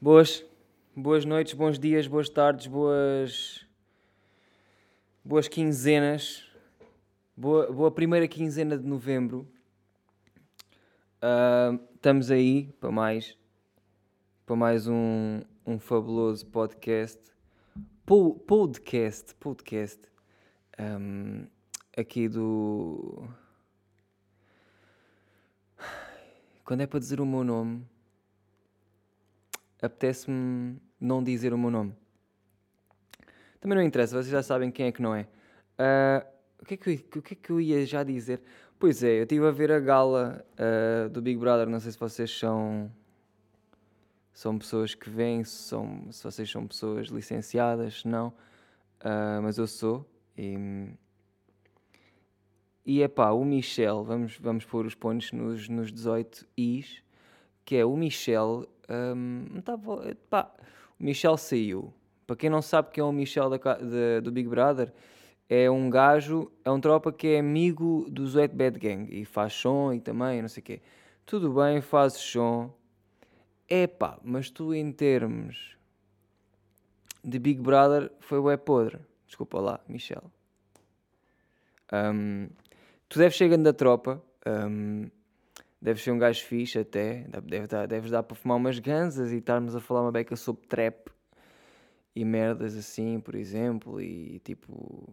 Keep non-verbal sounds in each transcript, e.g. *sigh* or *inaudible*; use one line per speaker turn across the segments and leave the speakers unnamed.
Boas, boas noites, bons dias, boas tardes, boas. boas quinzenas. Boa, boa primeira quinzena de novembro. Ah, estamos aí para mais. para mais um, um fabuloso podcast. Po- podcast, podcast. Ahm, aqui do. Quando é para dizer o meu nome, apetece-me não dizer o meu nome. Também não interessa, vocês já sabem quem é que não é. Ah, o, que é que eu, o que é que eu ia já dizer? Pois é, eu estive a ver a gala ah, do Big Brother, não sei se vocês são. São pessoas que vêm, são, se vocês são pessoas licenciadas, não. Ah, mas eu sou. E, e é pá, o Michel, vamos, vamos pôr os pontos nos, nos 18 Is, que é o Michel. Não tava- pá, o Michel saiu. Para quem não sabe quem é o Michel da da- do Big Brother, é um gajo, é um tropa que é amigo do Zoet Bad Gang e faz som e também, não sei o quê. Tudo bem, faz som. É pá, mas tu em termos de Big Brother foi o é podre. Desculpa lá, Michel. Hum, tu deves grande da tropa. hum, deves ser um gajo fixe até. deve- Deve dar, deves dar para fumar umas ganzas e estarmos a falar uma beca sobre trap e merdas assim, por exemplo. E tipo,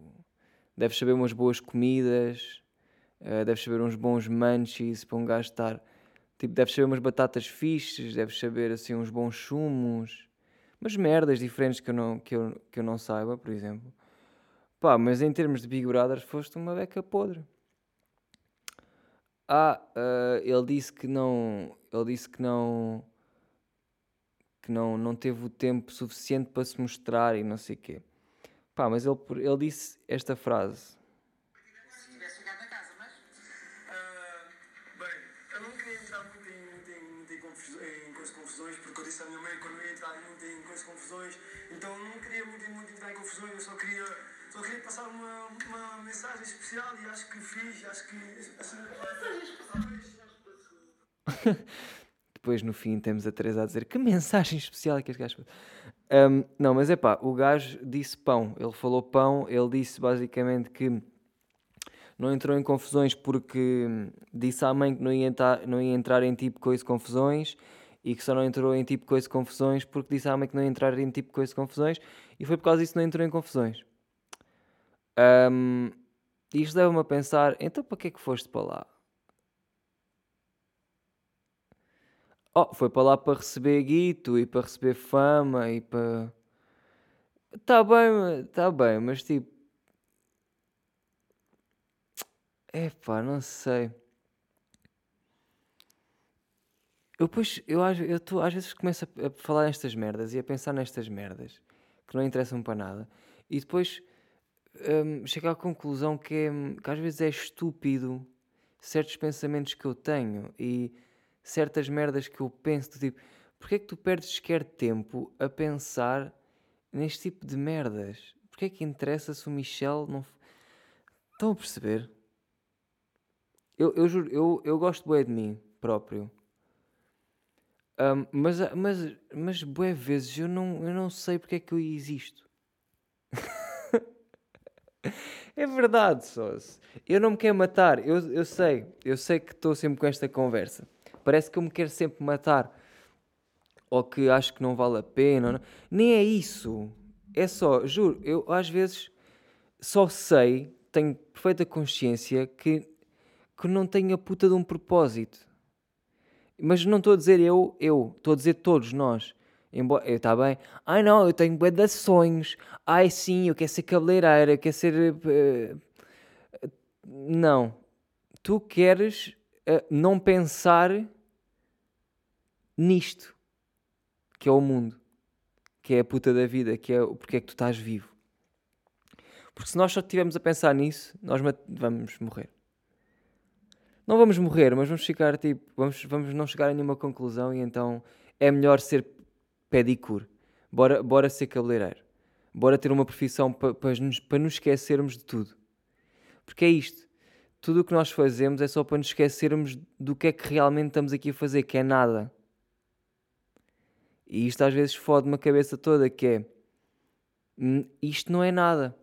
deves saber umas boas comidas. eh, deves saber uns bons munchies para um gajo estar. Tipo, deves saber umas batatas fixes, deves saber assim uns bons chumos. Umas merdas diferentes que eu não, que eu, que eu não saiba, por exemplo. Pá, mas em termos de Big foste uma beca podre. Ah, ah, ele disse que não. Ele disse que não. Que não, não teve o tempo suficiente para se mostrar e não sei o quê. Pá, mas ele, ele disse esta frase.
porque eu disse à minha mãe que eu não ia entrar muito em coisas confusões, então eu não queria muito, muito entrar em confusões, eu só queria, só queria passar uma, uma mensagem especial e acho que fiz, acho que. Assim, *laughs*
Depois no fim temos a Teresa a dizer que mensagem especial é que este gajo fez?" Ahm, não, mas é pá, o gajo disse pão. Ele falou pão, ele disse basicamente que não entrou em confusões porque disse à mãe que não ia, entrar, não ia entrar em tipo coisa de confusões e que só não entrou em tipo coisa de confusões porque disse à mãe que não ia entrar em tipo coisa de confusões e foi por causa disso que não entrou em confusões. Ahm, isto leva-me a pensar, então para que é que foste para lá? Oh, foi para lá para receber guito e para receber fama e para. Tá bem, tá bem, mas tipo. Epá, não sei. Eu depois, eu, eu tô, às vezes começo a, a falar nestas merdas e a pensar nestas merdas que não interessam para nada e depois hum, chego à conclusão que, é, que às vezes é estúpido certos pensamentos que eu tenho e certas merdas que eu penso, do tipo, porque é que tu perdes sequer tempo a pensar neste tipo de merdas? Porque é que interessa se o Michel não. Estão a perceber? Eu, eu juro, eu, eu gosto bem de mim próprio. Ahm, mas, mas, mas bué vezes eu não, eu não sei porque é que eu existo. *laughs* é verdade, sócio. Eu não me quero matar. Eu, eu sei. Eu sei que estou sempre com esta conversa. Parece que eu me quero sempre matar. Ou que acho que não vale a pena. não- Nem é isso. É só, juro, eu às vezes só sei, tenho perfeita consciência que, que não tenho a puta de um propósito. Mas não estou a dizer eu, eu, estou a dizer todos nós. Embora, está bem? Ai não, eu tenho bué de sonhos. Ai sim, eu quero ser cabeleireira, eu quero ser. eh, eh, não. Tu queres eh, não pensar nisto, que é o mundo, que é a puta da vida, que é o porque é que tu estás vivo. Porque se nós só estivermos a pensar nisso, nós vamos morrer. Não vamos morrer, mas vamos ficar tipo, vamos, vamos não chegar a nenhuma conclusão e então é melhor ser pedicure. Bora, bora ser cabeleireiro. Bora ter uma profissão para nos, pa nos esquecermos de tudo. Porque é isto. Tudo o que nós fazemos é só para nos esquecermos do que é que realmente estamos aqui a fazer, que é nada. E isto às vezes fode-me a cabeça toda, que é... "Hum, Isto não é nada.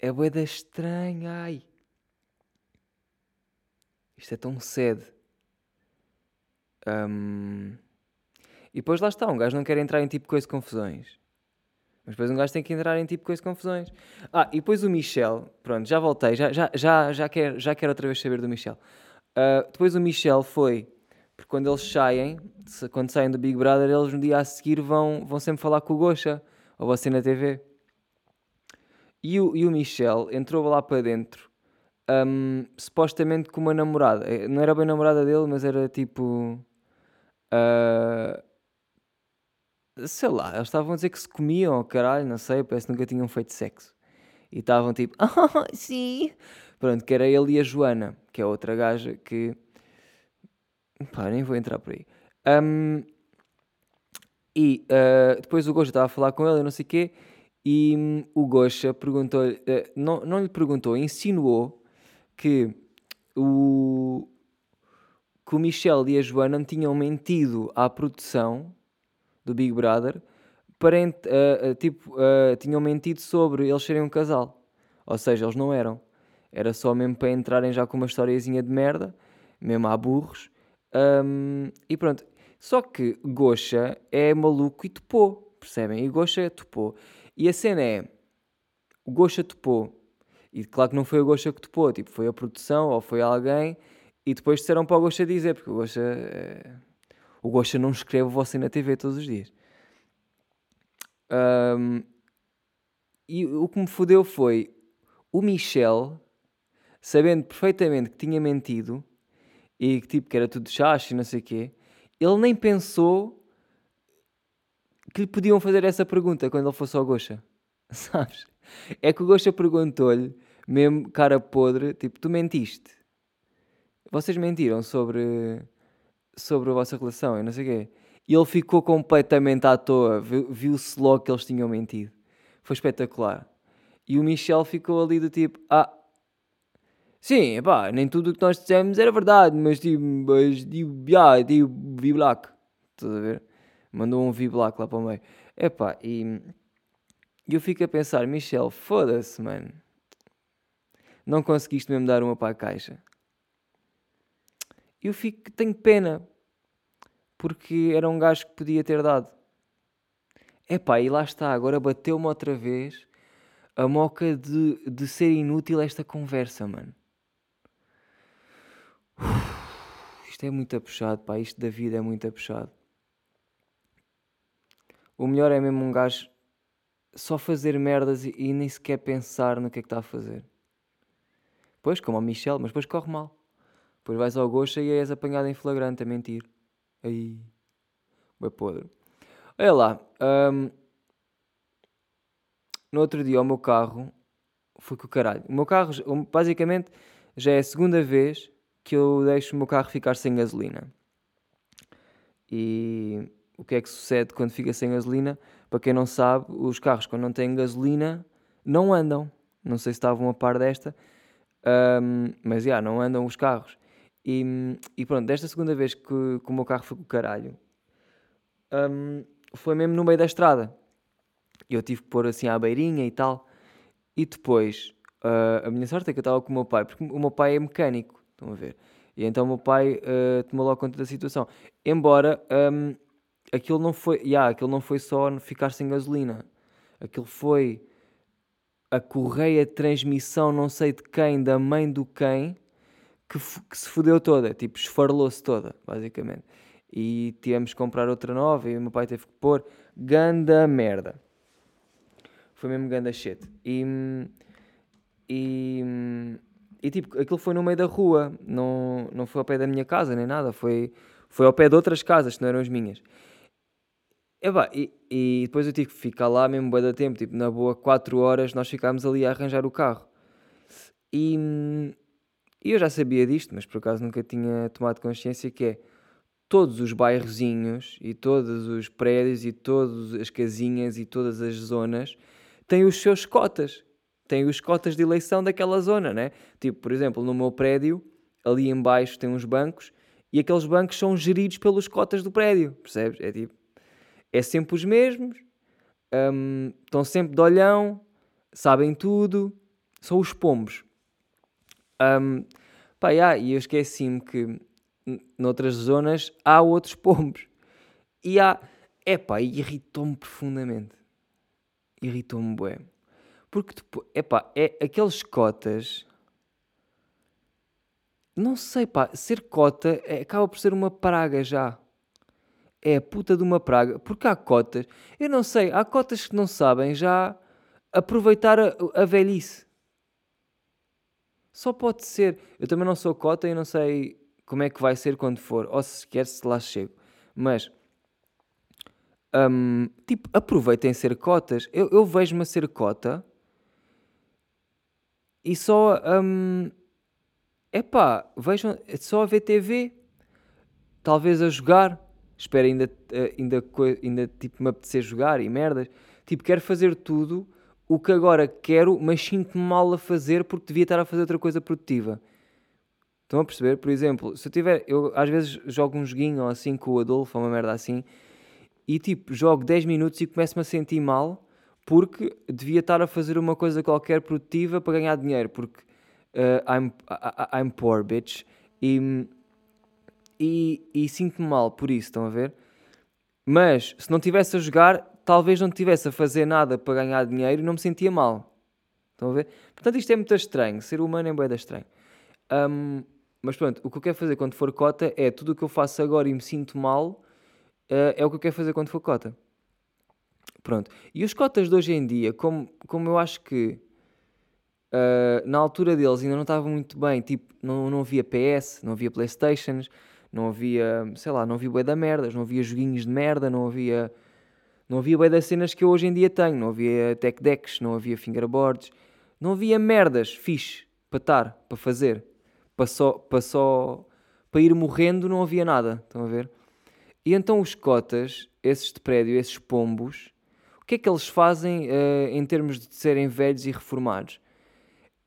É boeda estranha, ai. Isto é tão sede. Hum, E depois lá está, um gajo não quer entrar em tipo coisa de confusões. Mas depois um gajo tem que entrar em tipo coisa de confusões. Ah, e depois o Michel, pronto, já voltei, já, já, já, já, quero, já quero outra vez saber do Michel. Ah, depois o Michel foi, porque quando eles saem, quando saem do Big Brother, eles no dia a seguir vão, vão sempre falar com o Gosha, ou você na TV. E o, e o Michel entrou lá para dentro, hum, supostamente com uma namorada. Eh, Não era bem namorada dele, mas era tipo. ah, sei lá, eles estavam a dizer que se comiam, oh, caralho, não sei, parece que nunca tinham feito sexo. E estavam tipo, *laughs* ah, sim. Pronto, que era ele e a Joana, que é outra gaja que. Pá, nem vou entrar por aí. Hum, e ah, depois o Gosha estava a falar com ele não sei o quê, e hum, o Gosha perguntou-lhe, eh, não, não lhe perguntou, insinuou que o, que o Michel e a Joana tinham mentido à produção do Big Brother ah, ah, tipo, ah, tinham mentido sobre eles serem um casal. Ou seja, eles não eram. Era só mesmo para entrarem já com uma historiazinha de merda, mesmo a burros. Ahm, e pronto. Só que Gosha é maluco e topou, percebem? E Gosha topou. E a cena é: o Gosha topou. E claro que não foi o Gosha que topou, tipo, foi a produção ou foi alguém. E depois disseram para o Gosha dizer, porque o Gosha. eh, o Gosha não escreve você na TV todos os dias. Ahm, e o que me fodeu foi o Michel, sabendo perfeitamente que tinha mentido e que tipo que era tudo chacho e não sei o quê, ele nem pensou que lhe podiam fazer essa pergunta quando ele fosse ao Gosha. *laughs* Sabes? É que o Gosha perguntou-lhe, mesmo cara podre, tipo, tu mentiste. Vocês mentiram sobre, sobre a vossa relação e não sei o quê. E ele ficou completamente à toa, viu- viu-se logo que eles tinham mentido. Foi espetacular. E o Michel ficou ali do tipo, ah, sim, pá, nem tudo o que nós dissemos era verdade, mas tipo, mas tipo, yeah, tipo, vi black. Estás a ver? Mandou um vi black lá para o meio. Epá, e e eu fico a pensar, Michel, foda-se, mano. Não conseguiste mesmo dar uma para a caixa. Eu fico, tenho pena, porque era um gajo que podia ter dado. Epá, e lá está, agora bateu-me outra vez a moca de, de ser inútil esta conversa, mano. Uf, isto é muito apuxado, pá, isto da vida é muito apuxado. O melhor é mesmo um gajo só fazer merdas e, e nem sequer pensar no que é que está a fazer. Pois, como o Michel, mas depois corre mal. Depois vais ao Gosha e és apanhado em flagrante a mentir. Aí, é podre. Olha lá, hum, no outro dia o meu carro foi com o caralho. O meu carro, basicamente, já é a segunda vez que eu deixo o meu carro ficar sem gasolina. E o que é que sucede quando fica sem gasolina? Para quem não sabe, os carros quando não têm gasolina não andam. Não sei se estavam a par desta, hum, mas já, não andam os carros. E, e pronto, desta segunda vez que, que o meu carro foi com o caralho, hum, foi mesmo no meio da estrada. Eu tive que pôr assim à beirinha e tal. E depois, ah, a minha sorte é que eu estava com o meu pai, porque o meu pai é mecânico, estão a ver? E então o meu pai ah, tomou logo conta da situação. Embora hum, aquilo não foi, yeah, aquilo não foi só ficar sem gasolina. Aquilo foi a correia de transmissão, não sei de quem, da mãe do quem, que, que se fodeu toda, tipo, esfarelou-se toda, basicamente. E tivemos que comprar outra nova e o meu pai teve que pôr ganda merda. Foi mesmo ganda shit. E, e, e tipo, aquilo foi no meio da rua, não, não foi ao pé da minha casa nem nada, foi, foi ao pé de outras casas que não eram as minhas. Epá, e, e depois eu tive que ficar lá mesmo bué da tempo, tipo, na boa 4 horas nós ficámos ali a arranjar o carro. E, e eu já sabia disto, mas por acaso nunca tinha tomado consciência que é todos os bairrozinhos e todos os prédios e todas as casinhas e todas as zonas têm os seus cotas. Têm os cotas de eleição daquela zona, né? Tipo, por exemplo, no meu prédio, ali em baixo tem uns bancos e aqueles bancos são geridos pelos cotas do prédio, percebes? É tipo, é sempre os mesmos, hum, estão sempre de olhão, sabem tudo, são os pombos. Um, pá, yeah, e eu esqueci-me que noutras zonas há outros *laughs* pombos. E há. Epá, e irritou-me profundamente. Irritou-me, bué. Porque, depois, epá, é aqueles cotas. Não sei, pá, ser cota é- acaba por ser uma praga já. É a puta de uma praga. Porque há cotas. Eu não sei, há cotas que não sabem já aproveitar a, a velhice. Só pode ser. Eu também não sou cota e não sei como é que vai ser quando for. Ou se sequer se lá chego. Mas. hum, tipo, aproveitem ser cotas. Eu, eu vejo-me a ser cota. E só. Hum, epá, vejam. Só a ver TV. Talvez a jogar. Espero ainda, eh, ainda, ainda tipo, me apetecer jogar e merdas. Tipo, quero fazer tudo o que agora quero, mas sinto-me mal a fazer porque devia estar a fazer outra coisa produtiva. Estão a perceber? Por exemplo, se eu tiver. Eu às vezes jogo um joguinho assim com o Adolfo, uma merda assim, e tipo, jogo 10 minutos e começo-me a sentir mal porque devia estar a fazer uma coisa qualquer produtiva para ganhar dinheiro, porque eh, I'm, I- I'm poor, bitch. E, e, e sinto-me mal por isso, estão a ver? Mas se não estivesse a jogar, talvez não estivesse a fazer nada para ganhar dinheiro e não me sentia mal. Estão a ver? Portanto, isto é muito estranho. Ser humano é bué estranho. Hum, mas pronto, o que eu quero fazer quando for cota é tudo o que eu faço agora e me sinto mal eh, é o que eu quero fazer quando for cota. Pronto. E os cotas de hoje em dia, como, como eu acho que Uh, na altura deles ainda não estava muito bem, tipo, não, não havia PS, não havia Playstations, não havia, sei lá, não havia bué da merdas, não havia joguinhos de merda, não havia, não havia bué das cenas que eu hoje em dia tenho, não havia tech decks, não havia fingerboards, não havia merdas fixe para estar, para fazer, para só, para só, para ir morrendo não havia nada, estão a ver? E então os cotas, esses de prédio, esses pombos, o que é que eles fazem uh, em termos de serem velhos e reformados?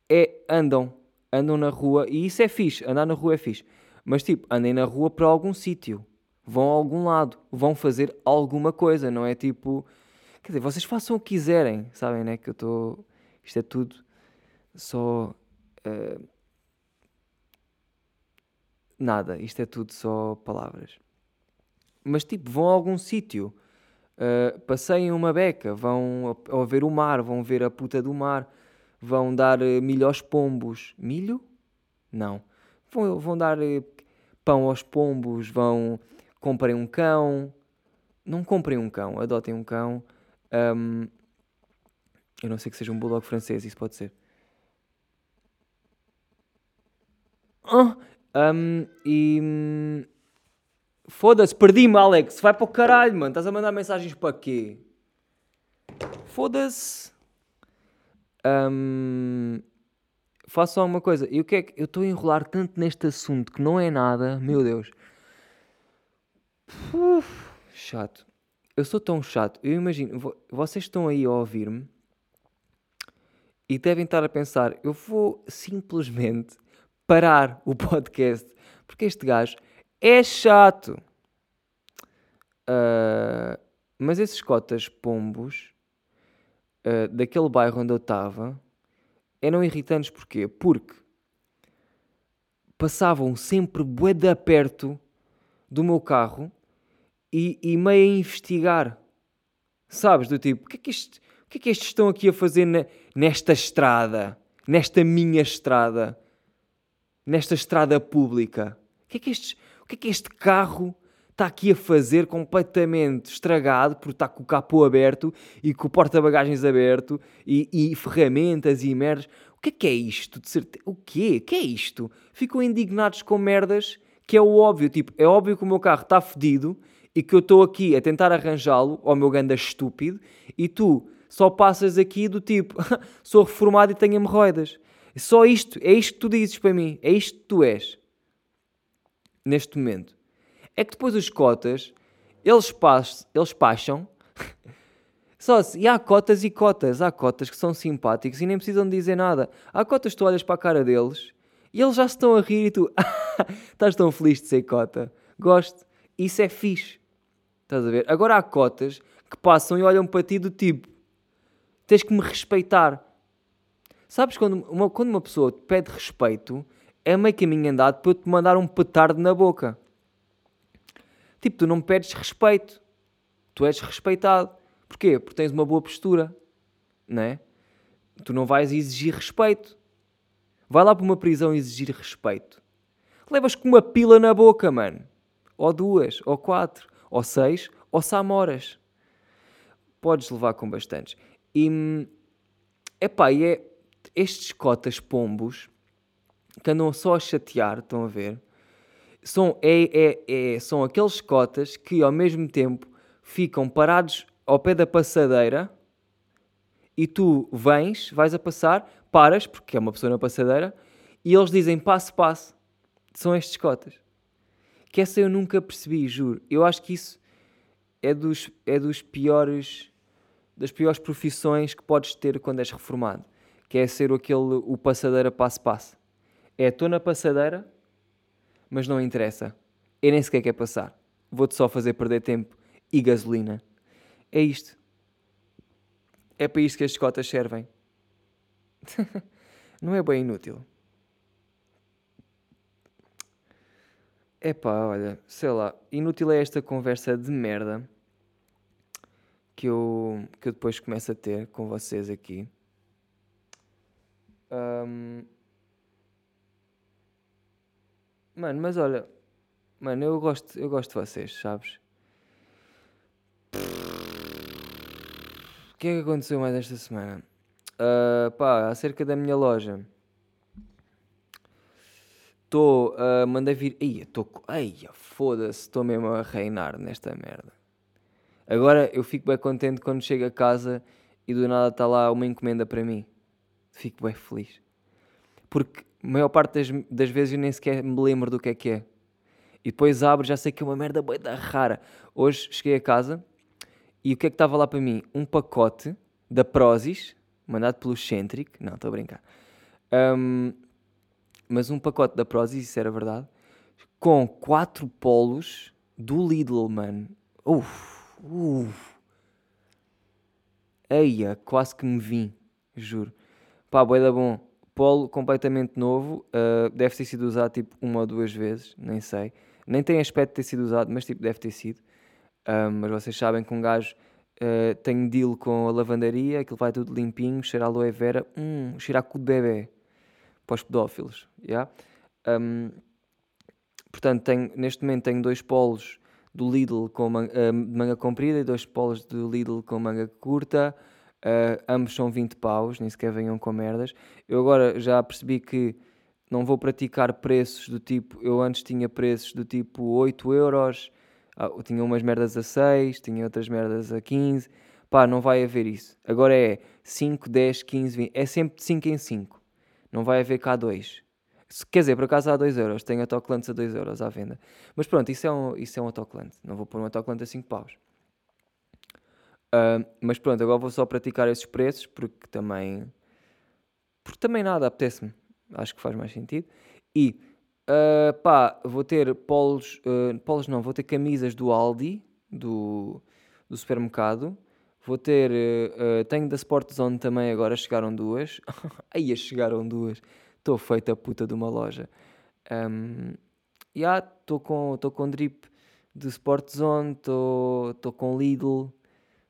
é andam, andam na rua e isso é fixe, andar na rua é fixe. Mas tipo, andem na rua para algum sítio, vão a algum lado, vão fazer alguma coisa, não é tipo, quer dizer, vocês façam o que quiserem, sabem, né? Que eu estou, isto é tudo só eh, nada, isto é tudo só palavras. Mas tipo, vão a algum sítio, uh, passeiem uma beca, vão a, a ver o mar, vão ver a puta do mar vão dar uh, milho aos pombos. Milho? Não. Vão, vão dar uh, pão aos pombos, vão. Comprem um cão. Não comprem um cão, adotem um cão. Um, eu não sei que seja um bulldog francês, isso pode ser. Ah, um, e. hum, Foda-se, perdi-me, Alex. Vai para o caralho, mano. Estás a mandar mensagens para quê? Foda-se. Hum, faço só uma coisa. E o que é que eu estou a enrolar tanto neste assunto que não é nada, meu Deus. Uf, chato. Eu sou tão chato. Eu imagino, vo- vocês estão aí a ouvir-me e devem estar a pensar: eu vou simplesmente parar o *laughs* podcast porque este gajo é chato. Ah, mas esses cotas pombos uh, daquele bairro onde eu estava eram irritantes porquê? Porque passavam sempre bué da perto do meu carro e, e meio a investigar. Sabes? Do tipo, o que é que, o que, é que estes estão aqui a fazer na- nesta estrada? Nesta minha estrada? Nesta estrada pública? O que é que, estes, o que, é que este carro está aqui a fazer completamente estragado por estar com o capô aberto e com o porta-bagagens aberto e, e ferramentas e merdas? O que é que é isto? De certeza? O quê? O que é isto? Ficam indignados com merdas que é o óbvio. Tipo, é óbvio que o meu carro está fedido e que eu estou aqui a tentar arranjá-lo, ao meu ganda estúpido, e tu só passas aqui do tipo, *laughs* sou reformado e tenho hemorroidas. Só isto, é isto que tu dizes para mim, é isto que tu és. Neste momento. É que depois os cotas, eles, pas, eles passam. *laughs* Só se, e há cotas e cotas. Há cotas que são simpáticos e nem precisam dizer nada. Há cotas que tu olhas para a cara deles e eles já se estão a rir e tu *laughs* *laughs* estás tão feliz de ser cota. Gosto. Isso é fixe. Estás a ver? Agora há cotas que passam e olham para ti do tipo: tens que me respeitar. Sabes quando uma, quando uma pessoa te pede respeito, é meio caminho andado para eu te mandar um petardo na boca. Tipo, tu não me pedes respeito. Tu és respeitado. Porquê? Porque tens uma boa postura. Não é? Tu não vais exigir respeito. Vai lá para uma prisão exigir respeito. Levas com uma pila na boca, mano. Ou duas, ou quatro, ou seis, ou samoras. Podes levar com bastantes. E, epá, e é estes cotas pombos que andam só a chatear, estão a ver? São, é, é, é, são aqueles cotas que ao mesmo tempo ficam parados ao pé da passadeira e tu vens, vais a passar, paras, porque é uma pessoa na passadeira, e eles dizem passo, passo. São estes cotas. Que essa eu nunca percebi, juro. Eu acho que isso é dos, é dos piores das piores profissões que podes ter quando és reformado, que é ser aquele o passadeira passo passo. É estou na passadeira, mas não interessa. Eu nem sequer quer passar. Vou-te só fazer perder tempo e gasolina. É isto. É para isto que as cotas servem. *laughs* não é bem inútil. Epá, olha, sei lá, inútil é esta conversa de merda que eu, que eu depois começo a ter com vocês aqui. Um, mano, mas olha, mano, eu gosto, eu gosto de vocês, sabes? O que é que aconteceu mais esta semana? Uh, pá, acerca da minha loja. Estou, uh, mandei vir. Eia, estou. Eia, foda-se, estou mesmo a reinar nesta merda. Agora eu fico bem contente quando chego a casa e do nada está lá uma encomenda para mim. Fico bem feliz. Porque a maior parte das, das vezes eu nem sequer me lembro do que é que é. E depois abro já sei que é uma merda bem da rara. Hoje cheguei a casa e o que é que estava lá para mim? Um pacote da Prozis, mandado pelo Centric. Não, estou a brincar. Um, mas um pacote da Prozis, isso era verdade. Com quatro polos do Lidl, mano. Uff. Uf. Eia, quase que me vim, juro. Pá, boeda bom. Polo completamente novo. Uh, deve ter sido usado tipo uma ou duas vezes, nem sei. Nem tem aspecto de ter sido usado, mas tipo deve ter sido. Uh, mas vocês sabem que um gajo uh, tem deal com a lavandaria, aquilo vai tudo limpinho, cheira a aloe vera, hum, cheira a cu de bebê. Para os pedófilos, yeah? Um, portanto, tenho, neste momento tenho dois polos do Lidl com manga, uh, manga comprida e dois polos do Lidl com manga curta. Uh, ambos são 20 paus, nem sequer venham com merdas. Eu agora já percebi que não vou praticar preços do tipo. Eu antes tinha preços do tipo 8 euros, ah, tinha umas merdas a 6, tinha outras merdas a 15. Pá, não vai haver isso. Agora é 5, 10, 15, 20. É sempre de 5 em 5. Não vai haver cá 2. Quer dizer, por acaso há 2 euros, tenho autocolantes a 2 euros à venda. Mas pronto, isso é um, isso é um autocolante. Não vou pôr um autocolante a 5 paus. Uh, mas pronto, agora vou só praticar esses preços porque também. Porque também nada, apetece-me. Acho que faz mais sentido. E uh, pá, vou ter polos. Uh, polos não, vou ter camisas do Aldi, do, do supermercado. Vou ter. Uh, tenho da Sport Zone também agora, chegaram duas. *laughs* Aí chegaram duas estou feito a puta de uma loja. Um, yeah, estou com, com drip de Sport Zone, estou com Lidl,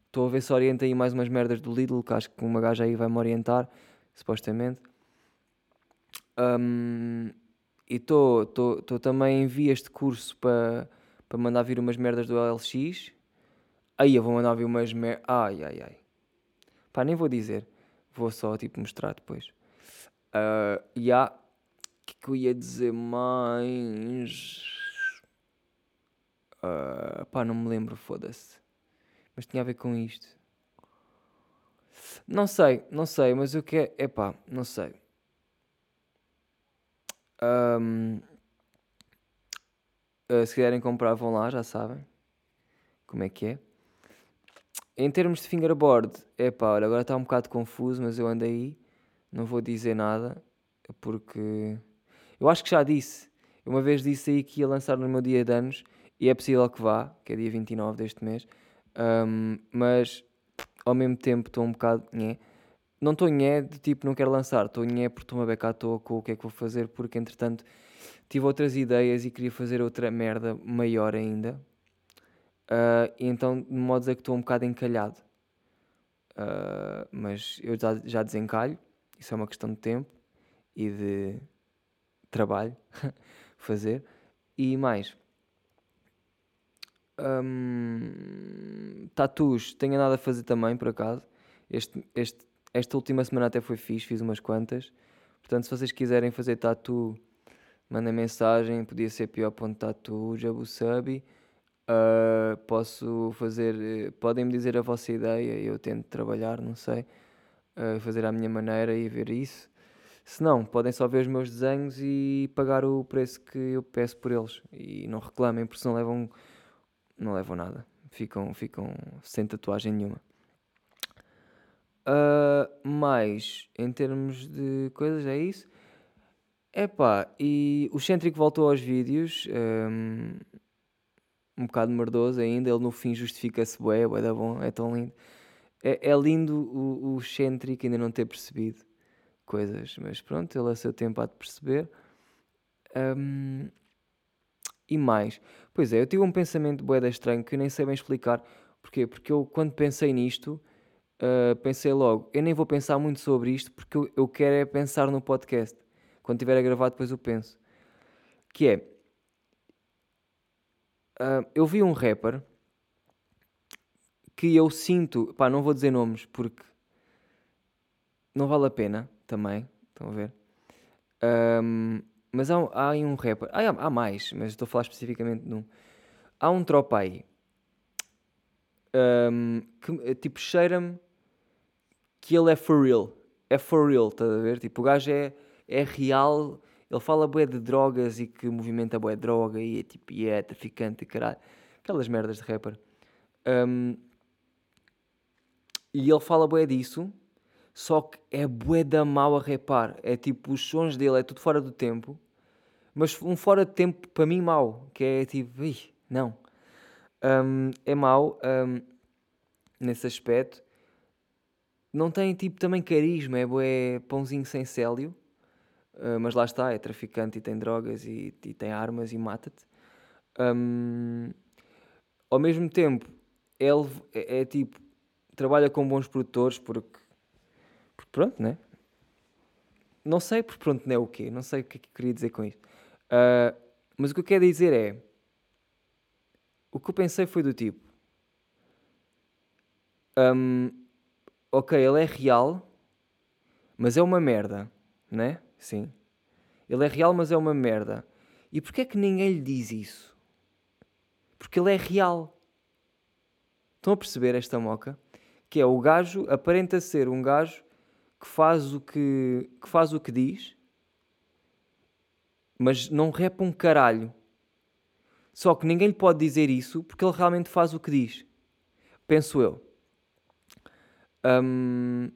estou a ver se orienta aí mais umas merdas do Lidl, que acho que uma gaja aí vai me orientar, supostamente. Um, e estou também em vias de curso para pa mandar vir umas merdas do LX. Aí eu vou mandar vir umas merdas. Ai ai ai. Pá, nem vou dizer. Vou só tipo mostrar depois. Uh, e há. O que, que eu ia dizer mais? Uh, pá, não me lembro, foda-se. Mas tinha a ver com isto. Não sei, não sei, mas o que é. Epá, não sei. Um, uh, se quiserem comprar, vão lá, já sabem como é que é. Em termos de fingerboard, é pá, olha, agora está um bocado confuso, mas eu ando aí não vou dizer nada porque eu acho que já disse. uma vez disse aí que ia lançar no meu dia de anos E é possível que vá, que é dia 29 deste mês. Um, mas ao mesmo tempo estou um bocado. Nhé. Não estou nhé de tipo não quero lançar, estou nhé porque estou-me a becar à toa com o que é que vou fazer, porque entretanto tive outras ideias e queria fazer outra merda maior ainda. Uh, então, de modo a que estou um bocado encalhado. Uh, mas eu já, já desencalho, isso é uma questão de tempo e de trabalho *laughs* fazer. E mais, um, tatus, tenho nada a fazer também, por acaso. Este, este, esta última semana até foi fixe, fiz umas quantas. Portanto, se vocês quiserem fazer tatu, mandem mensagem. Podia ser pior.tatu, jabusabi. Uh, posso fazer, podem-me dizer a vossa ideia eu tento trabalhar, não sei. Uh, fazer à minha maneira e ver isso. Se não, podem só ver os meus desenhos e pagar o preço que eu peço por eles. E não reclamem, porque senão levam não levam nada. Ficam, ficam sem tatuagem nenhuma. Uh, mais em termos de coisas, é isso. Epá, e o Centric voltou aos vídeos. Um, um bocado merdoso ainda. Ele no fim justifica-se, bué, é da bom, é tão lindo. É, é lindo o, o Centric ainda não ter percebido coisas, mas pronto, ele a seu tempo há de perceber. Um, e mais. Pois é, eu tive um pensamento boeda estranho que eu nem sei bem explicar. Porquê? Porque eu, quando pensei nisto, uh, pensei logo, eu nem vou pensar muito sobre isto porque eu, eu quero é pensar no podcast. Quando tiver a gravar, depois eu penso. Que é, uh, eu vi um rapper que eu sinto, pá, não vou dizer nomes porque não vale a pena também, estão a ver? Um, mas há, há aí um rapper. Há, há mais, mas estou a falar especificamente num. Há um tropa aí. Um, que eh, tipo cheira-me que ele é for real. É for real, estás a ver? Tipo, o gajo é, é real. Ele fala bué de drogas e que movimenta de droga e é tipo, e é traficante e caralho. Aquelas merdas de rapper. Um, e ele fala bué disso só que é bué da mal a repar. É tipo, os sons dele é tudo fora do tempo. Mas um fora de tempo para mim mau. Que é tipo, ih, não. Um, é mau um, nesse aspecto. Não tem tipo também carisma. É bué pãozinho sem célio. Uh, mas lá está, é traficante e tem drogas e, e tem armas e mata-te. Um, ao mesmo tempo, ele é, é tipo, trabalha com bons produtores porque porque pronto, né? Não sei porque pronto, não é o quê? Não sei o que é que eu queria dizer com isto. Uh, mas o que eu quero dizer é. O que eu pensei foi do tipo. Um, ok, ele é real, mas é uma merda, né? Sim. Ele é real, mas é uma merda. E porquê é que ninguém lhe diz isso? Porque ele é real. Estão a perceber esta moca? Que é o gajo aparenta ser um gajo que faz o que, que faz o que diz, mas não repa um caralho. Só que ninguém lhe pode dizer isso porque ele realmente faz o que diz. Penso eu. Um,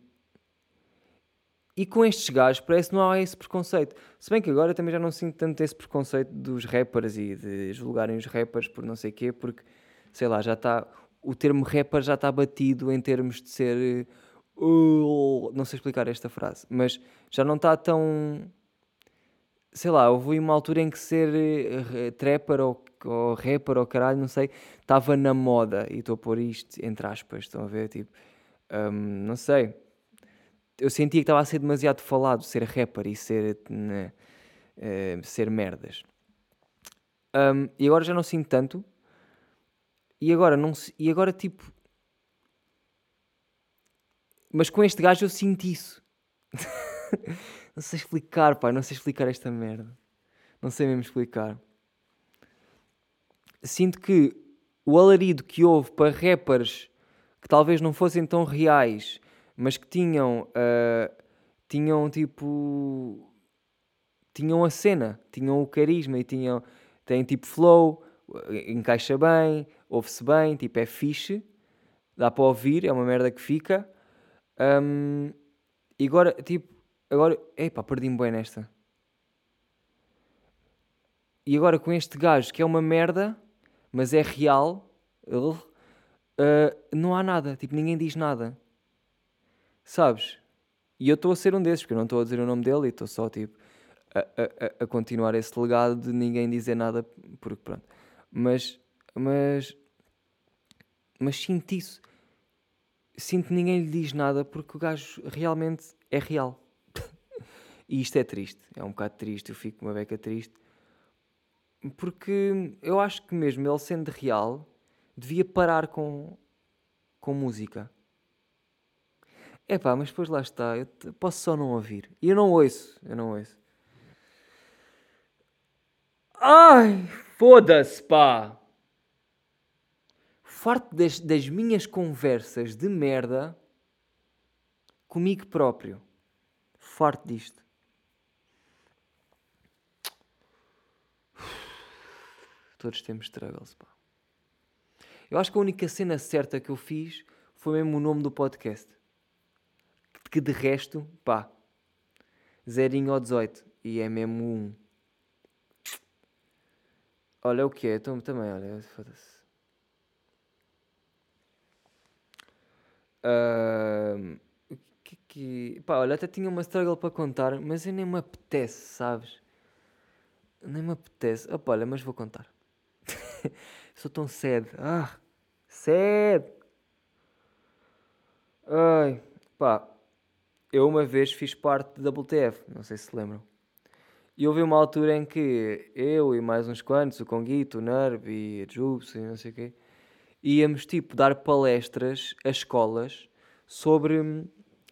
e com estes gajos parece que não há esse preconceito. Se bem que agora também já não sinto tanto esse preconceito dos rappers e de julgarem os rappers por não sei quê, porque sei lá, já está. O termo rapper já está batido em termos de ser Uh, não sei explicar esta frase, mas já não está tão. Sei lá, houve uma altura em que ser uh, trapper ou, ou rapper ou caralho, não sei, estava na moda. E estou a pôr isto entre aspas, estão a ver? Tipo, um, não sei. Eu sentia que estava a ser demasiado falado ser rapper e ser, né, uh, ser merdas. Um, e agora já não sinto tanto. E agora, não, e agora tipo, mas com este gajo eu sinto isso. *laughs* não sei explicar, pá, não sei explicar esta merda. Não sei mesmo explicar. Sinto que o alarido que houve para rappers que talvez não fossem tão reais, mas que tinham, uh, tinham tipo, tinham a cena, tinham o carisma e tinham, têm tipo flow, encaixa bem, ouve-se bem, tipo é fixe, dá para ouvir, é uma merda que fica. Um, e agora, tipo, agora, epá, perdi-me bem nesta. E agora com este gajo que é uma merda, mas é real, uh, não há nada. Tipo, ninguém diz nada. Sabes? E eu estou a ser um desses, porque eu não estou a dizer o nome dele e estou só, tipo, a, a, a, continuar esse legado de ninguém dizer nada, porque pronto. Mas, mas, mas sinto isso. Sinto que ninguém lhe diz nada porque o gajo realmente é real. *laughs* e isto é triste, é um bocado triste, eu fico uma beca triste. Porque eu acho que mesmo ele sendo real, devia parar com, com música. É pá, mas depois lá está, eu posso só não ouvir. E eu não ouço, eu não ouço. Ai, foda-se, pá! Farto das, das minhas conversas de merda comigo próprio. Farto disto. Todos temos struggles, pá. Eu acho que a única cena certa que eu fiz foi mesmo o nome do podcast. Que de resto, pá, zerinho ou 18. E é mesmo um. Olha o que é, então, também, olha, foda-se. Uh, que, que, pá, olha, até tinha uma struggle para contar, mas eu nem me apetece, sabes? Nem me apetece. Opa, olha, mas vou contar. *laughs* Sou tão sad. Ah, sad. Ai, pá. Eu uma vez fiz parte da WTF, não sei se se lembram. E houve uma altura em que eu e mais uns quantos, o Conguito, o Nerv e a Jubes e não sei o quê, íamos tipo dar palestras a escolas sobre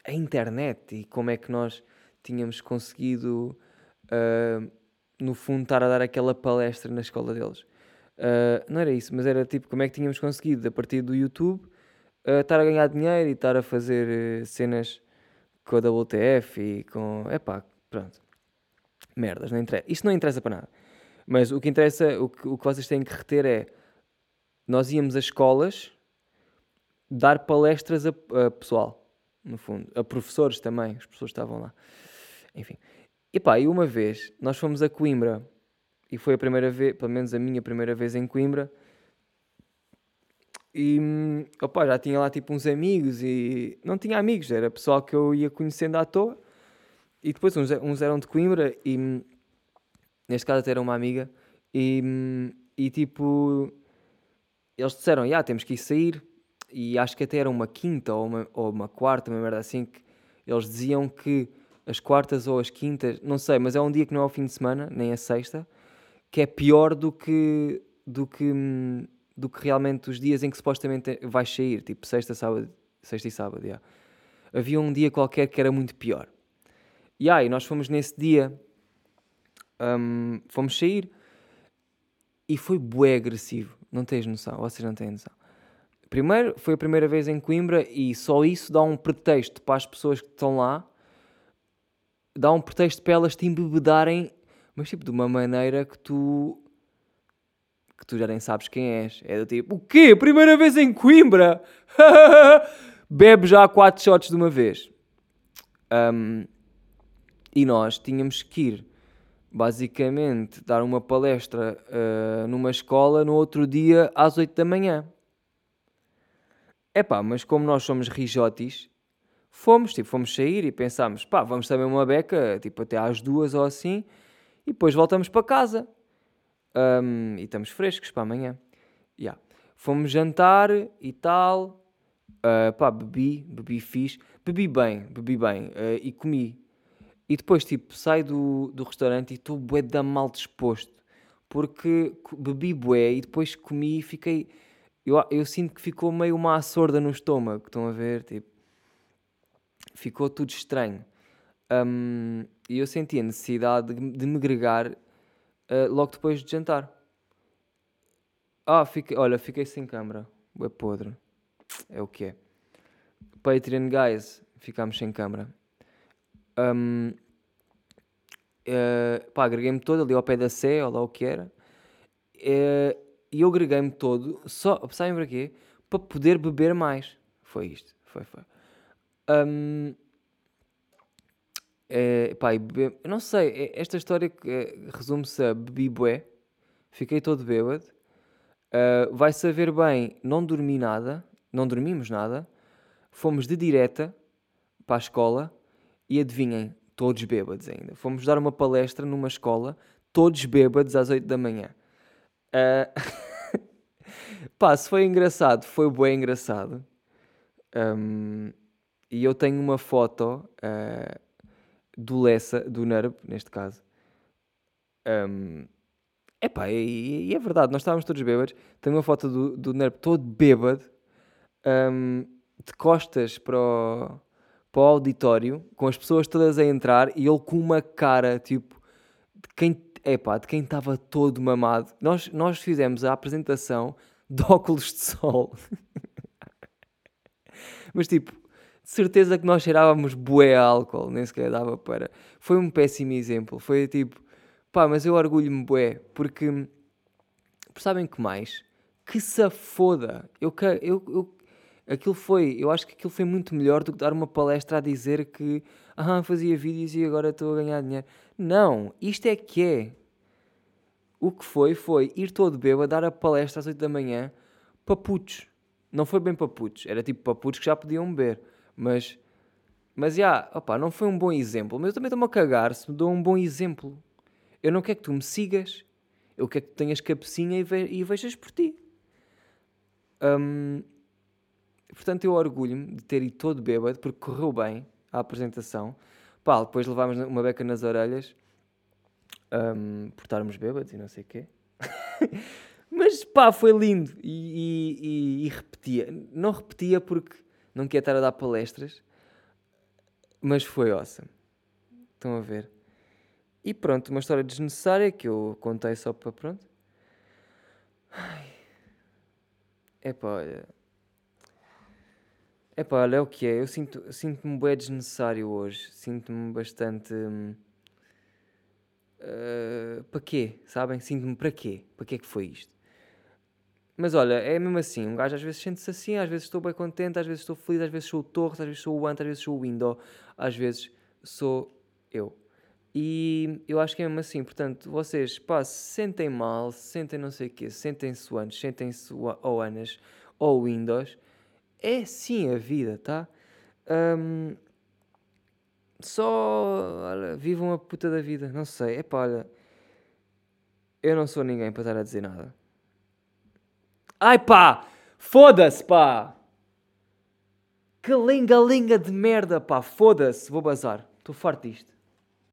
a internet e como é que nós tínhamos conseguido, uh, no fundo, estar a dar aquela palestra na escola deles. Uh, não era isso, mas era tipo como é que tínhamos conseguido, a partir do YouTube, uh, estar a ganhar dinheiro e estar a fazer cenas com a WTF e com. Epá, pronto merdas, não interessa. Isto não interessa para nada. Mas o que interessa, o que, o que vocês têm que reter é: nós íamos às escolas dar palestras a, a pessoal, no fundo, a professores também, os professores estavam lá. Enfim. E pá, e uma vez nós fomos a Coimbra e foi a primeira vez, pelo menos a minha primeira vez em Coimbra. E opa, já tinha lá tipo uns amigos e não tinha amigos, era pessoal que eu ia conhecendo à toa. E depois uns, uns eram de Coimbra e neste caso até era uma amiga e, e tipo eles disseram, já yeah, temos que ir sair e acho que até era uma quinta ou uma, ou uma quarta, uma merda assim que eles diziam que as quartas ou as quintas, não sei, mas é um dia que não é o fim de semana, nem a sexta, que é pior do que do que do que realmente os dias em que supostamente vais sair, tipo sexta, sábado, sexta e sábado, yeah. Havia um dia qualquer que era muito pior. E aí, nós fomos nesse dia, um, fomos sair e foi bué agressivo. Não tens noção, vocês não têm noção. Primeiro, foi a primeira vez em Coimbra e só isso dá um pretexto para as pessoas que estão lá, dá um pretexto para elas te embebedarem, mas tipo de uma maneira que tu que tu já nem sabes quem és. É do tipo, o quê? Primeira vez em Coimbra? *laughs* Bebe já quatro shots de uma vez. Um, e nós tínhamos que ir, basicamente, dar uma palestra uh, numa escola no outro dia às 8 da manhã. É pá, mas como nós somos rijotis, fomos, tipo, fomos sair e pensámos, pá, vamos também uma beca, tipo, até às duas ou assim, e depois voltamos para casa. Um, e estamos frescos para amanhã. Yeah. Fomos jantar e tal. Uh, pá, bebi, bebi fixe. Bebi bem, bebi bem. Uh, e comi. E depois, tipo, saio do, do restaurante e estou bué da mal disposto. Porque bebi bué e depois comi e fiquei... Eu, eu sinto que ficou meio uma sorda no estômago, estão a ver? Tipo, ficou tudo estranho. Um, e eu senti a necessidade de, de me gregar uh, logo depois de jantar. Ah, fiquei, olha, fiquei sem câmera. É podre. É o que é. Patreon, guys, ficámos sem câmera. Um, uh, pá, agreguei-me todo ali ao pé da Sé, ou lá o que era. Uh, e eu agreguei-me todo, só, sabem para quê? Para poder beber mais. Foi isto, foi, foi. Um, é, pá, não sei, esta história resume-se a bebi bué, fiquei todo bêbado, Uh, vai saber bem, não dormi nada, não dormimos nada, fomos de direta para a escola e adivinhem, todos bêbados ainda. Fomos dar uma palestra numa escola, todos bêbados às 8 da manhã. Uh... *laughs* Pá, se foi engraçado, foi bem engraçado. Um, e eu tenho uma foto uh, do Lessa, do NERB, neste caso. Um, epá, e, e é verdade, nós estávamos todos bêbados. Tenho uma foto do, do NERB todo bêbado, um, de costas para o, para o auditório, com as pessoas todas a entrar e ele com uma cara tipo de quem epá, de quem estava todo mamado. Nós, nós fizemos a apresentação de óculos de sol. *laughs* Mas tipo, de certeza que nós cheirávamos bué a álcool, nem sequer dava para. Foi um péssimo exemplo. Foi tipo, pá, mas eu orgulho-me bué, porque sabem que mais? Que se foda. Eu, eu, eu, aquilo foi, eu acho que aquilo foi muito melhor do que dar uma palestra a dizer que ah, fazia vídeos e agora estou a ganhar dinheiro. Não, isto é que é. O que foi, foi ir todo bêbado, dar a palestra às 8 da manhã para putos. Não foi bem para putos, era tipo para putos que já podiam beber. Mas, mas já, opa, não foi um bom exemplo. Mas eu também estou-me a cagar se me dou um bom exemplo. Eu não quero que tu me sigas. Eu quero que tu tenhas cabecinha e, ve e vejas por ti. Um, portanto, eu orgulho-me de ter ido todo bêbado, porque correu bem a apresentação. Pá, depois levámos uma beca nas orelhas um, por estarmos bêbados e não sei o quê. *laughs* Mas pá, foi lindo e, e, e, repetia. Não repetia porque não queria estar a dar palestras, mas foi awesome. Estão a ver? E pronto, uma história desnecessária que eu contei só para pronto. É pá, olha. É pá, olha, é o que é. Eu sinto-me sinto bem desnecessário hoje. Sinto-me bastante. Hum, uh, para quê? Sabem? Sinto-me para quê? Para que é que foi isto? Mas olha, é mesmo assim. Um gajo às vezes sente-se assim, às vezes estou bem contente, às vezes estou feliz, às vezes sou o Torres, às vezes sou o Ant, às vezes sou o Window, às vezes sou eu. E eu acho que é mesmo assim. Portanto, vocês, pá, se sentem mal, se sentem não sei o quê, sentem-se Antes, sentem-se o Anas ou Windows, é sim a vida, tá? Um, só, olha, vivam a puta da vida, não sei. É pá, olha, eu não sou ninguém para estar a dizer nada. Ai pá, foda-se pá. Que linga-linga de merda pá, foda-se, vou bazar. Estou farto disto.